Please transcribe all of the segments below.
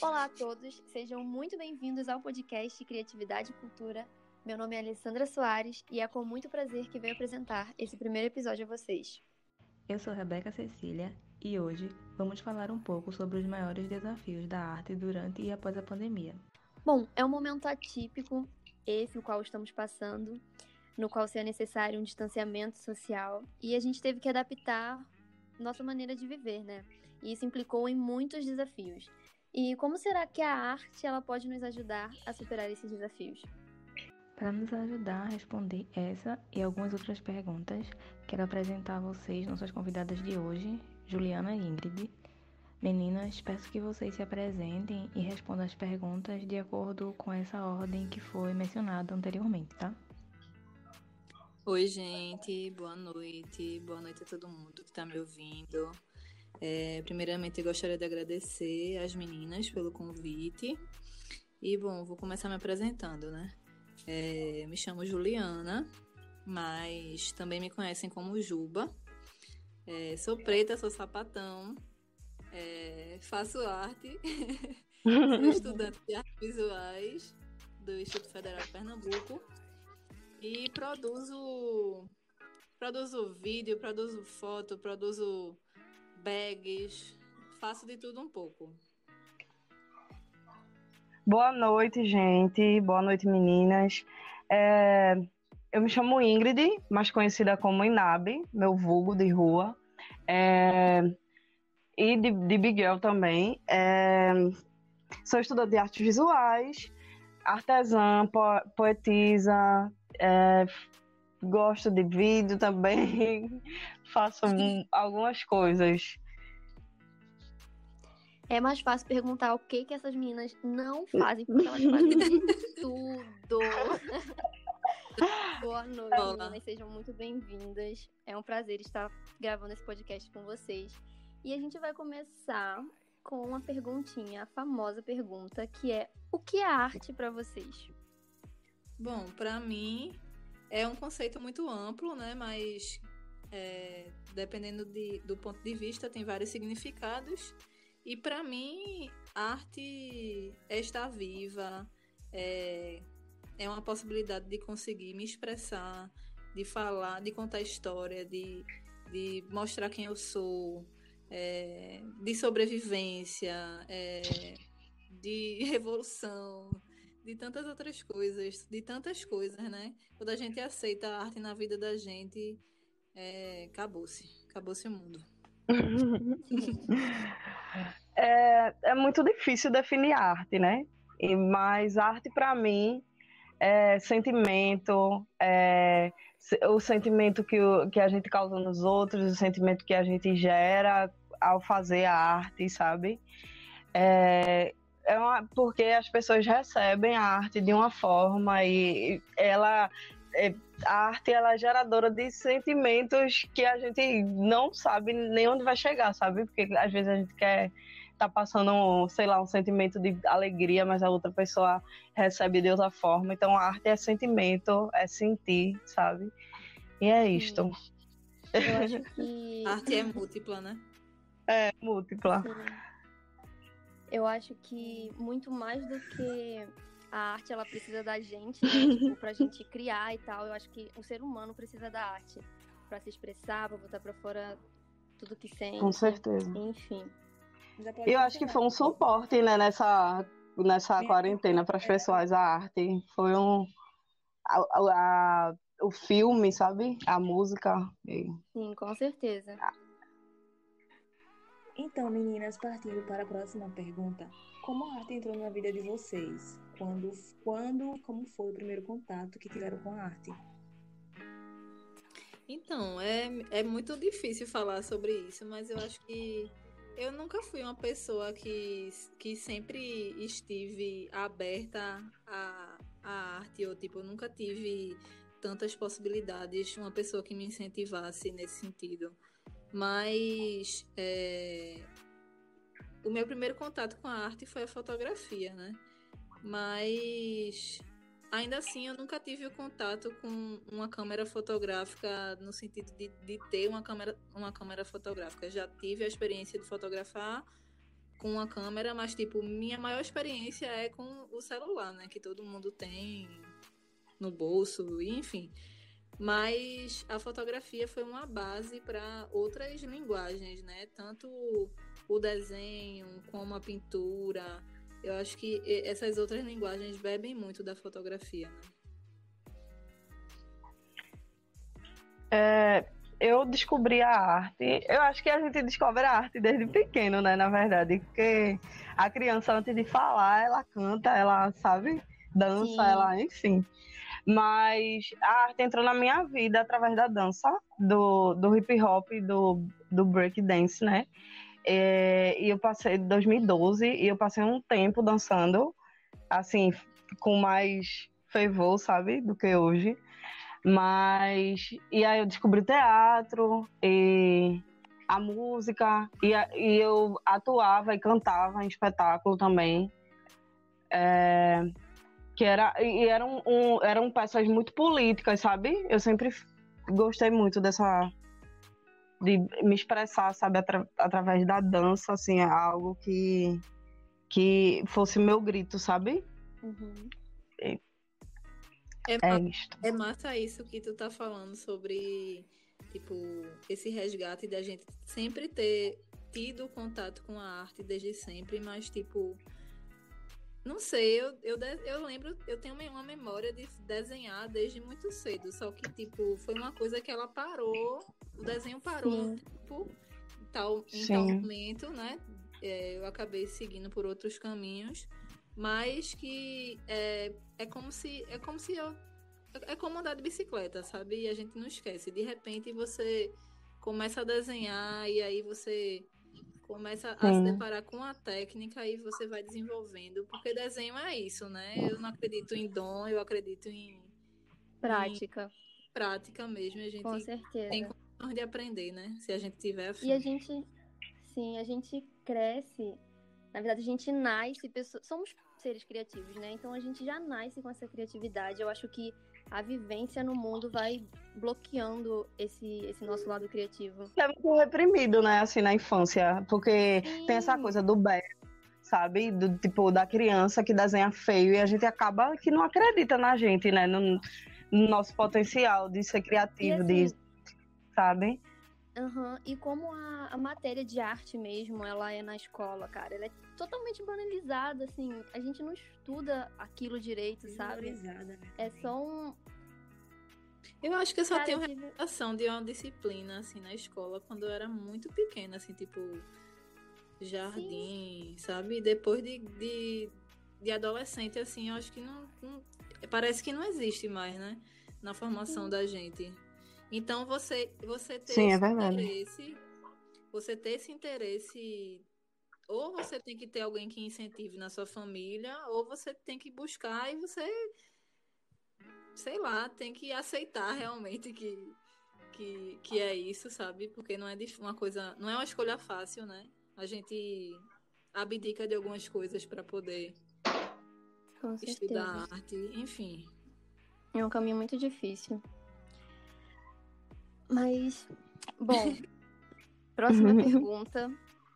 Olá a todos, sejam muito bem-vindos ao podcast Criatividade e Cultura. Meu nome é Alessandra Soares e é com muito prazer que venho apresentar esse primeiro episódio a vocês. Eu sou Rebeca Cecília e hoje vamos falar um pouco sobre os maiores desafios da arte durante e após a pandemia. Bom, é um momento atípico, esse o qual estamos passando, no qual se é necessário um distanciamento social e a gente teve que adaptar nossa maneira de viver, né? E isso implicou em muitos desafios. E como será que a arte ela pode nos ajudar a superar esses desafios? Para nos ajudar a responder essa e algumas outras perguntas, quero apresentar a vocês nossas convidadas de hoje, Juliana e Ingrid. Meninas, peço que vocês se apresentem e respondam as perguntas de acordo com essa ordem que foi mencionada anteriormente, tá? Oi, gente, boa noite. Boa noite a todo mundo que está me ouvindo. É, primeiramente, gostaria de agradecer às meninas pelo convite. E, bom, vou começar me apresentando, né? É, me chamo Juliana, mas também me conhecem como Juba. É, sou preta, sou sapatão, é, faço arte, sou estudante de artes visuais do Instituto Federal de Pernambuco e produzo, produzo vídeo, produzo foto, produzo bags, faço de tudo um pouco. Boa noite, gente. Boa noite, meninas. É, eu me chamo Ingrid, mais conhecida como Inabe, meu vulgo de rua. É, e de, de Big Girl também. É, sou estudante de artes visuais, artesã, po, poetisa, é, gosto de vídeo também, faço algumas coisas. É mais fácil perguntar o que que essas meninas não fazem, porque elas fazem tudo. Boa noite, Olá. meninas. Sejam muito bem-vindas. É um prazer estar gravando esse podcast com vocês. E a gente vai começar com uma perguntinha, a famosa pergunta, que é: o que é arte para vocês? Bom, para mim é um conceito muito amplo, né? Mas é, dependendo de, do ponto de vista, tem vários significados. E para mim, arte é estar viva, é, é uma possibilidade de conseguir me expressar, de falar, de contar história, de, de mostrar quem eu sou, é, de sobrevivência, é, de revolução, de tantas outras coisas, de tantas coisas, né? Quando a gente aceita a arte na vida da gente, é, acabou-se, acabou-se o mundo. é, é muito difícil definir arte, né? E, mas arte para mim é sentimento, é o sentimento que, o, que a gente causa nos outros, o sentimento que a gente gera ao fazer a arte, sabe? É, é uma, porque as pessoas recebem a arte de uma forma e ela é, a arte ela é geradora de sentimentos que a gente não sabe nem onde vai chegar, sabe? Porque às vezes a gente quer tá passando, sei lá, um sentimento de alegria, mas a outra pessoa recebe de outra forma. Então a arte é sentimento, é sentir, sabe? E é isto. Eu acho que a arte é múltipla, né? É, múltipla. Eu acho que muito mais do que a arte ela precisa da gente, né? tipo, pra gente criar e tal. Eu acho que o ser humano precisa da arte para se expressar, para botar para fora tudo que sente. Com certeza. Enfim. Eu acho que foi um suporte, né, nessa, nessa quarentena para as pessoas a arte. Foi um a, a, o filme, sabe? A música. Sim, com certeza. Então, meninas, partindo para a próxima pergunta. Como a arte entrou na vida de vocês? Quando, quando como foi o primeiro contato que tiveram com a arte? Então, é, é muito difícil falar sobre isso, mas eu acho que eu nunca fui uma pessoa que, que sempre estive aberta à, à arte, ou tipo, eu nunca tive tantas possibilidades, uma pessoa que me incentivasse nesse sentido. Mas é, o meu primeiro contato com a arte foi a fotografia, né? Mas ainda assim eu nunca tive o contato com uma câmera fotográfica no sentido de, de ter uma câmera, uma câmera fotográfica. Já tive a experiência de fotografar com uma câmera, mas tipo, minha maior experiência é com o celular, né? Que todo mundo tem no bolso, enfim. Mas a fotografia foi uma base para outras linguagens, né? Tanto o desenho como a pintura. Eu acho que essas outras linguagens bebem muito da fotografia, né? É, eu descobri a arte. Eu acho que a gente descobre a arte desde pequeno, né? Na verdade, porque a criança antes de falar, ela canta, ela sabe, dança, Sim. ela, enfim. Mas a arte entrou na minha vida através da dança, do, do hip hop, do, do break dance, né? É, e eu passei 2012 e eu passei um tempo dançando, assim, com mais fervor, sabe, do que hoje. Mas e aí eu descobri teatro e a música e, e eu atuava e cantava em espetáculo também. É, que era e eram um, eram peças muito políticas, sabe? Eu sempre gostei muito dessa de me expressar, sabe, atra, através da dança, assim, é algo que que fosse meu grito, sabe? Uhum. É, é, isto. é massa isso que tu tá falando sobre, tipo, esse resgate da gente sempre ter tido contato com a arte desde sempre, mas, tipo, não sei, eu, eu, eu lembro, eu tenho uma memória de desenhar desde muito cedo, só que, tipo, foi uma coisa que ela parou, o desenho parou Sim. no tempo, tal, em tal momento, né? É, eu acabei seguindo por outros caminhos, mas que é, é como se é como se eu é como andar de bicicleta, sabe? E a gente não esquece. De repente você começa a desenhar e aí você começa a Sim. se deparar com a técnica e você vai desenvolvendo, porque desenho é isso, né? Eu não acredito em dom, eu acredito em prática. Em prática mesmo, a gente com certeza. tem condições de aprender, né? Se a gente tiver afim. E a gente, sim, a gente cresce, na verdade a gente nasce, pessoas, somos seres criativos, né? Então a gente já nasce com essa criatividade. Eu acho que a vivência no mundo vai bloqueando esse, esse nosso lado criativo. É muito reprimido, né, assim, na infância, porque Sim. tem essa coisa do belo, sabe, do tipo, da criança que desenha feio e a gente acaba que não acredita na gente, né, no, no nosso potencial de ser criativo, assim, de, sabe? Uhum. E como a, a, matéria de arte mesmo, ela é na escola, cara, ela é totalmente banalizada, assim, a gente não estuda aquilo direito, sabe? Né? É só um. Eu acho que eu só cara, tenho tive... recordação de uma disciplina, assim, na escola, quando eu era muito pequena, assim, tipo, jardim, Sim. sabe? Depois de, de, de, adolescente, assim, eu acho que não, não, Parece que não existe mais, né? Na formação Sim. da gente. Então você, você ter Sim, é esse interesse, você ter esse interesse, ou você tem que ter alguém que incentive na sua família, ou você tem que buscar e você, sei lá, tem que aceitar realmente que, que, que é isso, sabe? Porque não é uma coisa, não é uma escolha fácil, né? A gente abdica de algumas coisas para poder estudar arte, enfim. É um caminho muito difícil. Mas, bom, próxima pergunta.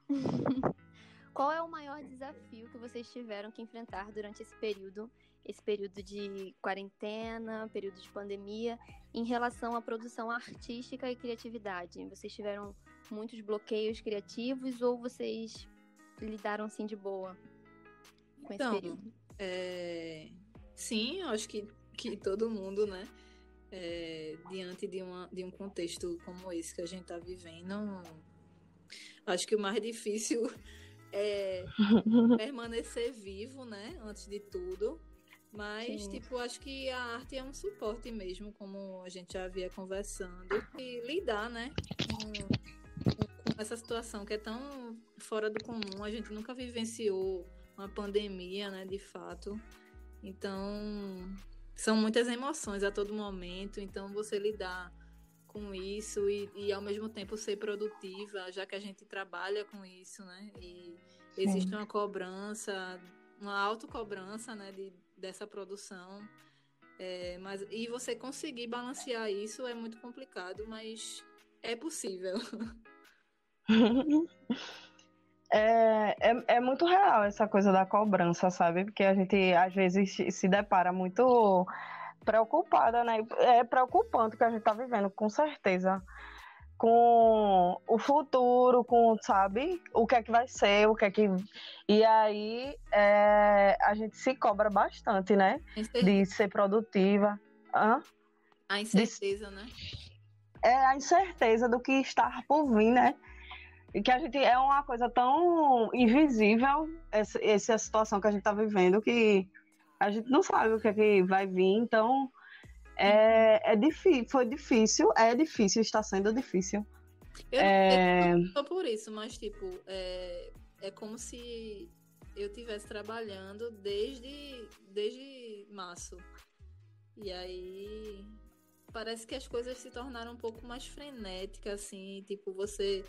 Qual é o maior desafio que vocês tiveram que enfrentar durante esse período, esse período de quarentena, período de pandemia, em relação à produção artística e criatividade? Vocês tiveram muitos bloqueios criativos ou vocês lidaram assim de boa com então, esse período? É... Sim, acho que, que todo mundo, né? É, diante de, uma, de um contexto como esse que a gente está vivendo, acho que o mais difícil é permanecer vivo, né? Antes de tudo. Mas, Sim. tipo, acho que a arte é um suporte mesmo, como a gente já havia conversando. E lidar, né? Com, com essa situação que é tão fora do comum. A gente nunca vivenciou uma pandemia, né? De fato. Então, são muitas emoções a todo momento, então você lidar com isso e, e ao mesmo tempo ser produtiva, já que a gente trabalha com isso, né? E existe uma cobrança, uma autocobrança, né, de, dessa produção. É, mas, e você conseguir balancear isso é muito complicado, mas é possível. é, é, é muito real essa coisa da cobrança, sabe? Porque a gente às vezes se depara muito preocupada, né? É preocupante o que a gente tá vivendo, com certeza. Com o futuro, com, sabe, o que é que vai ser, o que é que. E aí é, a gente se cobra bastante, né? De ser produtiva. Hã? A incerteza, de... né? É a incerteza do que está por vir, né? E que a gente é uma coisa tão invisível, essa, essa situação que a gente está vivendo, que a gente não sabe o que, é que vai vir, então é, é difícil, foi difícil, é difícil, está sendo difícil. Eu é... não só por isso, mas tipo, é, é como se eu estivesse trabalhando desde, desde março. E aí parece que as coisas se tornaram um pouco mais frenéticas, assim, tipo, você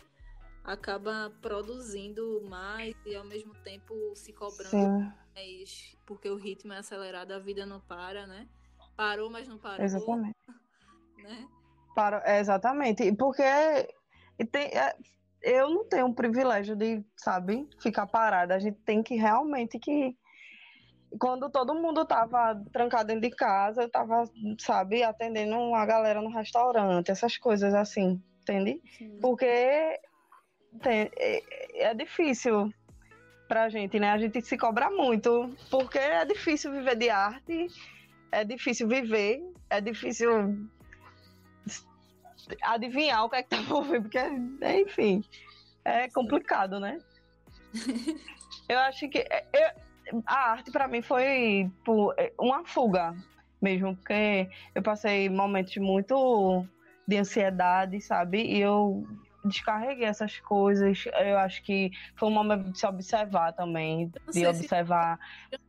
acaba produzindo mais e ao mesmo tempo se cobrando Sim. mais, porque o ritmo é acelerado, a vida não para, né? Parou, mas não parou. Exatamente. Né? Para, é, exatamente. Porque tem, é, eu não tenho o privilégio de, sabe, ficar parada. A gente tem que realmente que. Quando todo mundo tava trancado dentro de casa, eu tava, sabe, atendendo a galera no restaurante, essas coisas assim, entende? Sim. Porque é, é difícil pra gente, né? A gente se cobra muito, porque é difícil viver de arte, é difícil viver, é difícil adivinhar o que é que tá por vir, porque, enfim, é complicado, né? eu acho que é, eu, a arte para mim foi por, é, uma fuga mesmo, porque eu passei momentos muito de ansiedade, sabe? E eu descarreguei essas coisas. Eu acho que foi um momento de se observar também, de observar.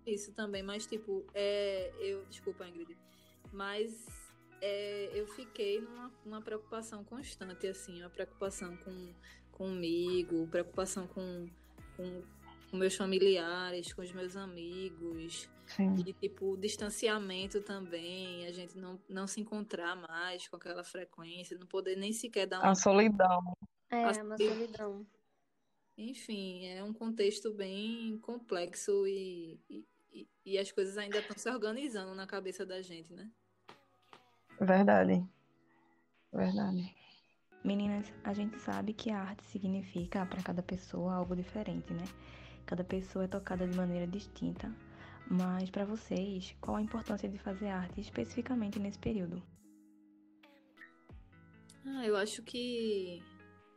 Isso também, mas tipo, é, eu desculpa, Ingrid, mas é, eu fiquei numa, numa preocupação constante, assim, uma preocupação com comigo, preocupação com, com, com meus familiares, com os meus amigos. Sim. E, tipo, distanciamento também, a gente não, não se encontrar mais com aquela frequência, não poder nem sequer dar uma... A solidão. É, a uma solidão. Enfim, é um contexto bem complexo e, e, e as coisas ainda estão se organizando na cabeça da gente, né? Verdade. Verdade. Meninas, a gente sabe que a arte significa para cada pessoa algo diferente, né? Cada pessoa é tocada de maneira distinta mas para vocês, qual a importância de fazer arte especificamente nesse período? Ah, eu acho que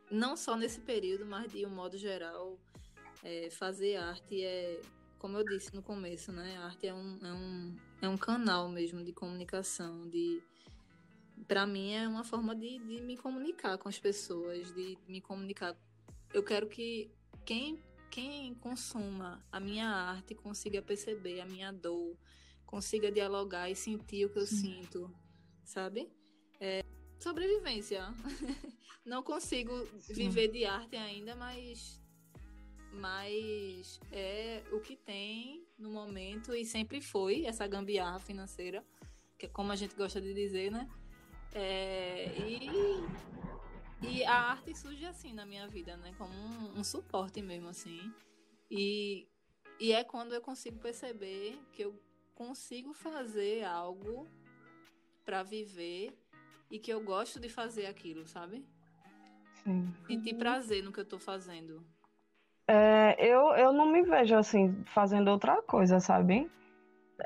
não só nesse período, mas de um modo geral, é, fazer arte é, como eu disse no começo, né? A arte é um, é um, é um canal mesmo de comunicação, de para mim é uma forma de, de me comunicar com as pessoas, de me comunicar. Eu quero que quem quem consuma a minha arte consiga perceber a minha dor, consiga dialogar e sentir o que eu sinto, sabe? É, sobrevivência. Não consigo viver de arte ainda, mas mas é o que tem no momento e sempre foi essa gambiarra financeira, que é como a gente gosta de dizer, né? É, e e a arte surge assim na minha vida, né? Como um, um suporte mesmo, assim. E, e é quando eu consigo perceber que eu consigo fazer algo para viver e que eu gosto de fazer aquilo, sabe? Sim. Sentir prazer no que eu tô fazendo. É, eu, eu não me vejo assim, fazendo outra coisa, sabe?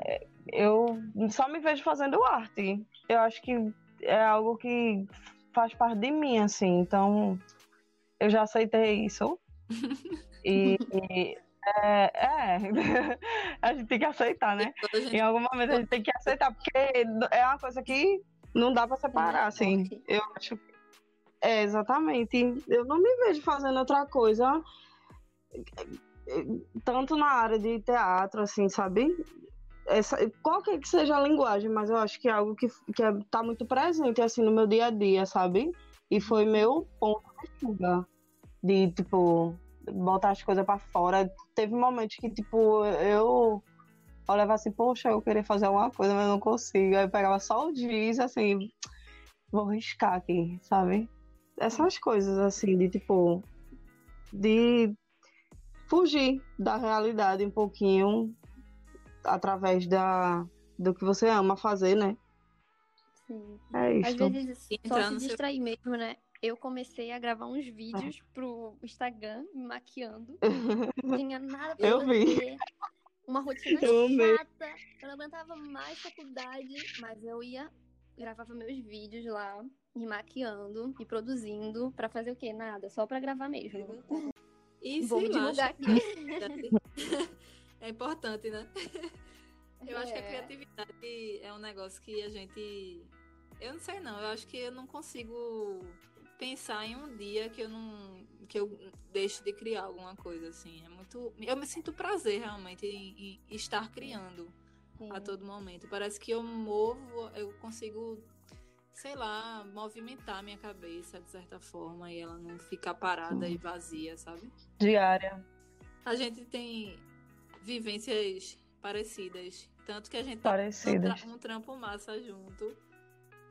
É, eu só me vejo fazendo arte. Eu acho que é algo que faz parte de mim, assim. Então, eu já aceitei isso. e, e é, é, a gente tem que aceitar, né? Em algum momento a gente tem que aceitar, porque é uma coisa que não dá para separar, assim. Eu acho que. É, exatamente. Eu não me vejo fazendo outra coisa, tanto na área de teatro, assim, sabe? Essa, qualquer que seja a linguagem, mas eu acho que é algo que, que é, tá muito presente, assim, no meu dia a dia, sabe? E foi meu ponto de fuga. De, tipo, botar as coisas para fora. Teve momentos que, tipo, eu olhava assim, poxa, eu queria fazer alguma coisa, mas não consigo. Aí eu pegava só o giz, assim, vou riscar aqui, sabe? Essas coisas, assim, de, tipo, de fugir da realidade um pouquinho através da, do que você ama fazer, né? Sim. É Às isso. vezes só se no seu- distrair mesmo, né? Eu comecei a gravar uns vídeos pro Instagram, me maquiando. Não tinha nada pra Eu vi. fazer. Uma rotina Eu amei. chata. Eu não aguentava mais faculdade, mas eu ia, gravava meus vídeos lá, me maquiando e produzindo pra fazer o quê? Nada, só pra gravar mesmo. E Vou sei divulgar acho aqui. é importante, né? Eu acho que a É. criatividade é um negócio que a gente. Eu não sei não, eu acho que eu não consigo pensar em um dia que eu não. que eu deixe de criar alguma coisa, assim. É muito. Eu me sinto prazer realmente em, em estar criando a todo momento. Parece que eu movo, eu consigo, sei lá, movimentar minha cabeça de certa forma e ela não ficar parada e vazia, sabe? Diária. A gente tem vivências parecidas. Tanto que a gente tá Parecidas. um, tra- um trampo massa junto.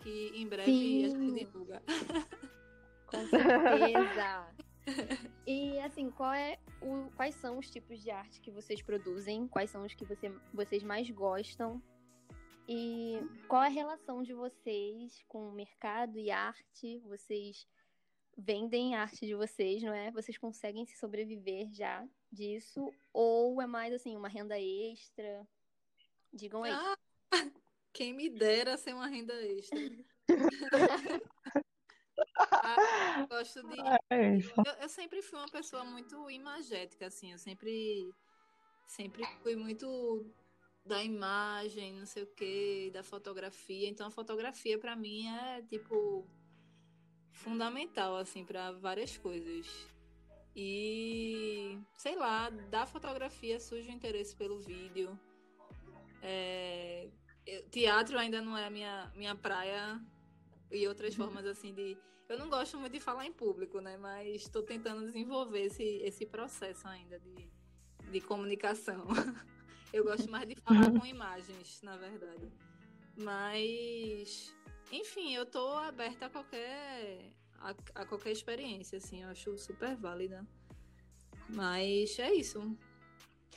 Que em breve a gente Sim. divulga. Com certeza. E assim, qual é o, quais são os tipos de arte que vocês produzem? Quais são os que você, vocês mais gostam? E qual é a relação de vocês com o mercado e arte? Vocês vendem a arte de vocês, não é? Vocês conseguem se sobreviver já disso? Ou é mais assim, uma renda extra? Digam aí. Ah, quem me dera ser uma renda extra. Ah, eu gosto de É isso. Eu, eu sempre fui uma pessoa muito imagética, assim. Eu sempre, sempre fui muito da imagem, não sei o quê, da fotografia. Então, a fotografia, pra mim, é, tipo, fundamental, assim, para várias coisas. E, sei lá, da fotografia surge o interesse pelo vídeo. É, eu- teatro ainda não é a minha, minha praia e outras formas, assim, de eu não gosto muito de falar em público, né? Mas estou tentando desenvolver esse, esse processo ainda de, de comunicação. Eu gosto mais de falar com imagens, na verdade. Mas, enfim, eu tô aberta a qualquer a, a qualquer experiência, assim, eu acho super válida. Mas é isso.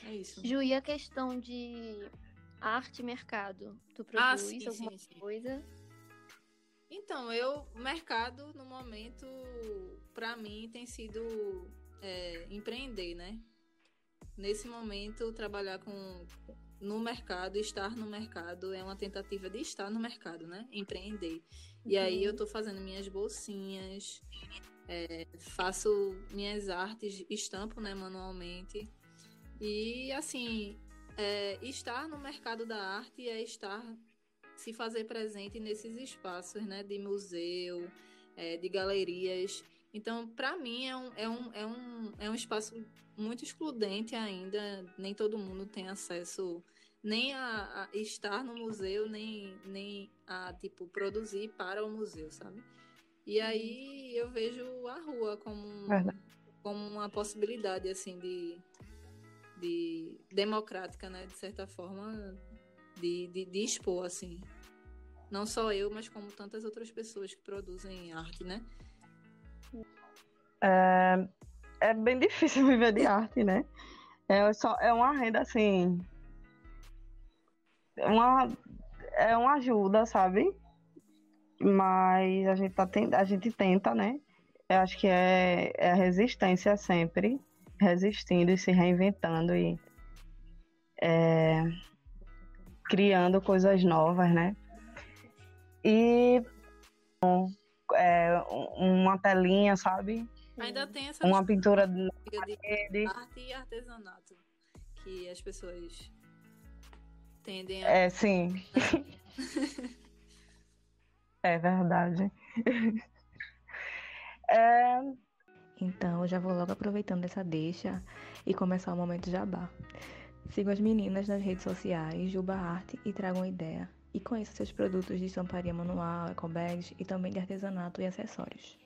É isso. Ju, e a questão de arte e mercado? Tu Ah, produz sim, alguma sim, sim. coisa? Então, eu, mercado no momento, para mim, tem sido é, empreender, né? Nesse momento, trabalhar com no mercado, estar no mercado é uma tentativa de estar no mercado, né? Empreender. E aí eu tô fazendo minhas bolsinhas, é, faço minhas artes, estampo, né, manualmente. E assim, é, estar no mercado da arte é estar se fazer presente nesses espaços, né, de museu, é, de galerias. Então, para mim é um, é, um, é, um, é um espaço muito excludente ainda. Nem todo mundo tem acesso nem a, a estar no museu, nem, nem a tipo produzir para o museu, sabe? E aí eu vejo a rua como, Verdade. como uma possibilidade assim de, de democrática, né, de certa forma, de, de, de expor assim. Não só eu, mas como tantas outras pessoas que produzem arte, né? É, é bem difícil viver de arte, né? É, só, é uma renda assim. é Uma, é uma ajuda, sabe? Mas a gente, tá, a gente tenta, né? Eu acho que é, é a resistência sempre, resistindo e se reinventando e é, criando coisas novas, né? E é, um- uma telinha, sabe? Ainda tem essa Uma pintura de arte e artesanato que as pessoas tendem a É, sim. é verdade. É, Então, já vou logo aproveitando essa deixa e começar o momento jabá. Sigam as meninas nas redes sociais, Juba Arte e tragam uma ideia. E conheça seus produtos de estamparia manual, ecobags e também de artesanato e acessórios.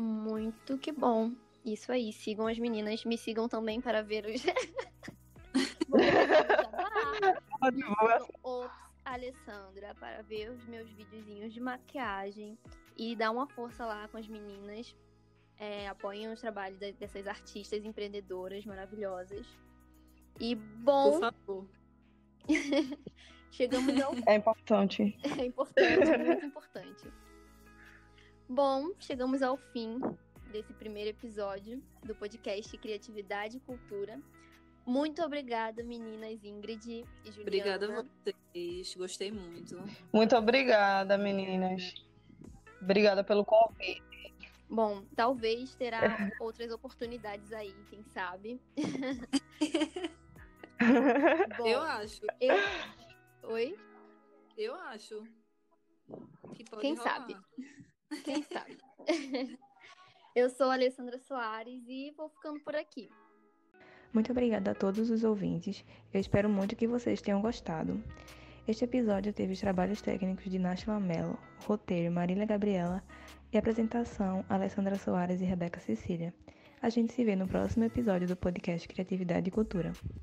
Muito que bom. Isso aí, sigam as meninas, me sigam também para ver os. Ops, Alessandra, para ver os meus videozinhos de maquiagem e dar uma força lá com as meninas. É, Apoiem os trabalhos dessas artistas empreendedoras maravilhosas. E bom. Por favor. chegamos ao. É importante. É importante, muito importante. Bom, chegamos ao fim desse primeiro episódio do podcast Criatividade e Cultura. Muito obrigada, meninas Ingrid e Juliana. Obrigada a vocês, gostei muito. Muito obrigada, meninas. Obrigada pelo convite. Bom, talvez terá outras oportunidades aí, quem sabe. Bom, eu acho. Eu... Oi? Eu acho. Que pode quem rolar. sabe? Quem sabe? eu sou a Alessandra Soares e vou ficando por aqui. Muito obrigada a todos os ouvintes. Eu espero muito que vocês tenham gostado. Este episódio teve os trabalhos técnicos de Náshila Mello, roteiro Marília Gabriela e apresentação Alessandra Soares e Rebeca Cecília. A gente se vê no próximo episódio do podcast Criatividade e Cultura.